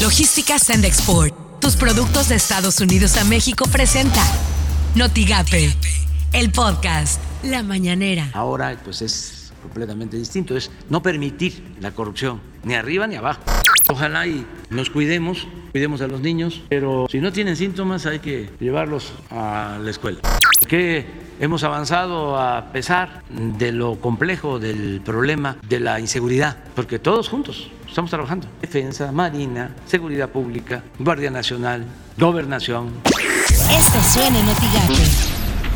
Logística Send Export. Tus productos de Estados Unidos a México presenta Notigape, el podcast La Mañanera. Ahora pues es completamente distinto, es no permitir la corrupción, ni arriba ni abajo. Ojalá y nos cuidemos, cuidemos a los niños, pero si no tienen síntomas hay que llevarlos a la escuela. Que hemos avanzado a pesar de lo complejo del problema de la inseguridad, porque todos juntos estamos trabajando. Defensa, Marina, Seguridad Pública, Guardia Nacional, Gobernación. Esto suena en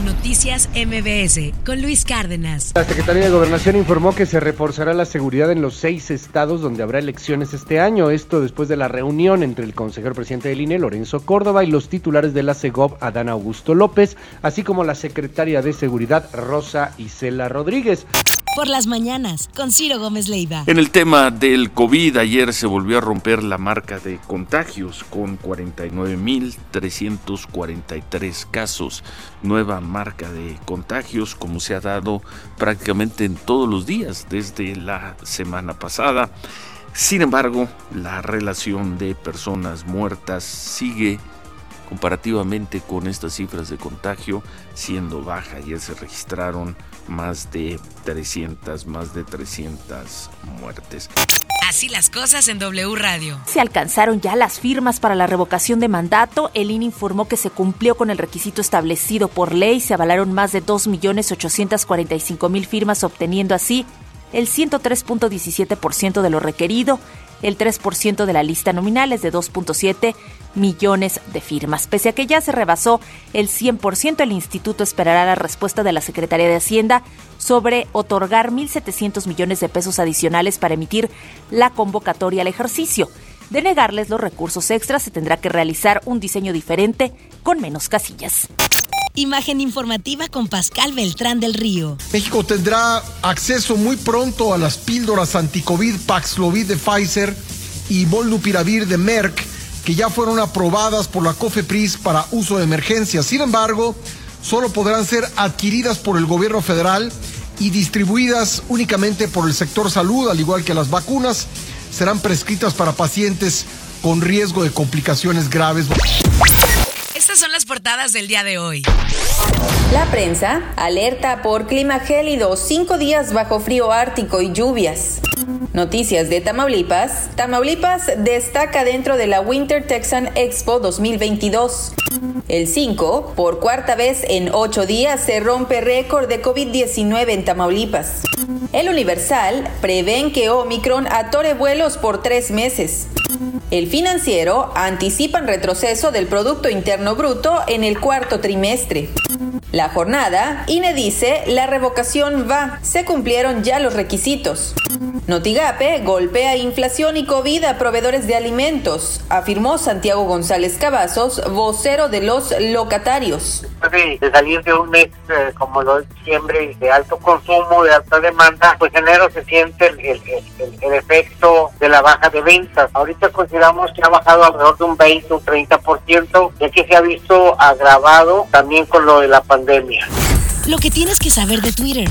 Noticias MBS con Luis Cárdenas. La Secretaría de Gobernación informó que se reforzará la seguridad en los seis estados donde habrá elecciones este año. Esto después de la reunión entre el consejero presidente del INE, Lorenzo Córdoba, y los titulares de la CEGOV, Adán Augusto López, así como la secretaria de Seguridad, Rosa Isela Rodríguez por las mañanas con Ciro Gómez Leiva. En el tema del COVID, ayer se volvió a romper la marca de contagios con 49.343 casos. Nueva marca de contagios como se ha dado prácticamente en todos los días desde la semana pasada. Sin embargo, la relación de personas muertas sigue comparativamente con estas cifras de contagio siendo baja. Ayer se registraron más de 300, más de 300 muertes. Así las cosas en W Radio. Se alcanzaron ya las firmas para la revocación de mandato. El INE informó que se cumplió con el requisito establecido por ley. Se avalaron más de 2.845.000 firmas, obteniendo así el 103.17% de lo requerido. El 3% de la lista nominal es de 2.7 millones de firmas. Pese a que ya se rebasó el 100%, el instituto esperará la respuesta de la Secretaría de Hacienda sobre otorgar 1.700 millones de pesos adicionales para emitir la convocatoria al ejercicio. De negarles los recursos extras, se tendrá que realizar un diseño diferente con menos casillas. Imagen informativa con Pascal Beltrán del Río. México tendrá acceso muy pronto a las píldoras anticovid Paxlovid de Pfizer y Molnupiravir de Merck, que ya fueron aprobadas por la COFEPRIS para uso de emergencia. Sin embargo, solo podrán ser adquiridas por el gobierno federal y distribuidas únicamente por el sector salud, al igual que las vacunas, serán prescritas para pacientes con riesgo de complicaciones graves. Estas son las portadas del día de hoy. La prensa alerta por clima gélido, cinco días bajo frío ártico y lluvias. Noticias de Tamaulipas. Tamaulipas destaca dentro de la Winter Texan Expo 2022. El 5, por cuarta vez en ocho días, se rompe récord de COVID-19 en Tamaulipas. El Universal prevén que Omicron atore vuelos por tres meses. El financiero anticipan retroceso del Producto Interno Bruto en el cuarto trimestre. La jornada, INE dice, la revocación va, se cumplieron ya los requisitos. Notigape golpea inflación y COVID a proveedores de alimentos, afirmó Santiago González Cavazos, vocero de los locatarios. De, salir de un mes eh, como de diciembre de alto consumo, de alta demanda, pues enero se siente el, el, efecto de la baja de ventas. Ahorita consideramos que ha bajado alrededor de un 20 o 30%, ya que se ha visto agravado también con lo de la pandemia. Lo que tienes que saber de Twitter.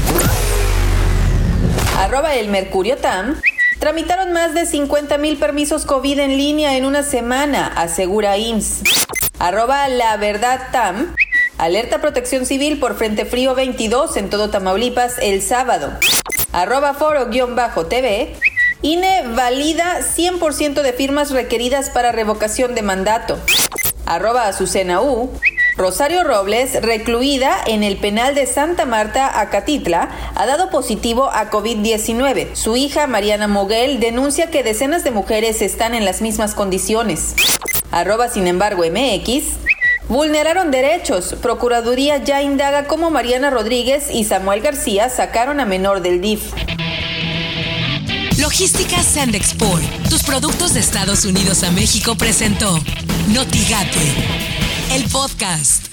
Arroba el Mercurio Tam. Tramitaron más de 50 mil permisos COVID en línea en una semana, asegura IMSS. Arroba la verdad Tam. Alerta Protección Civil por Frente Frío 22 en todo Tamaulipas el sábado. Arroba foro-tv. INE valida 100% de firmas requeridas para revocación de mandato. Arroba Azucena U. Rosario Robles, recluida en el penal de Santa Marta, Acatitla, ha dado positivo a COVID-19. Su hija, Mariana Moguel, denuncia que decenas de mujeres están en las mismas condiciones. Arroba, sin embargo, MX. Vulneraron derechos. Procuraduría ya indaga cómo Mariana Rodríguez y Samuel García sacaron a menor del DIF. Logística Sandexport. Tus productos de Estados Unidos a México presentó Notigate el podcast.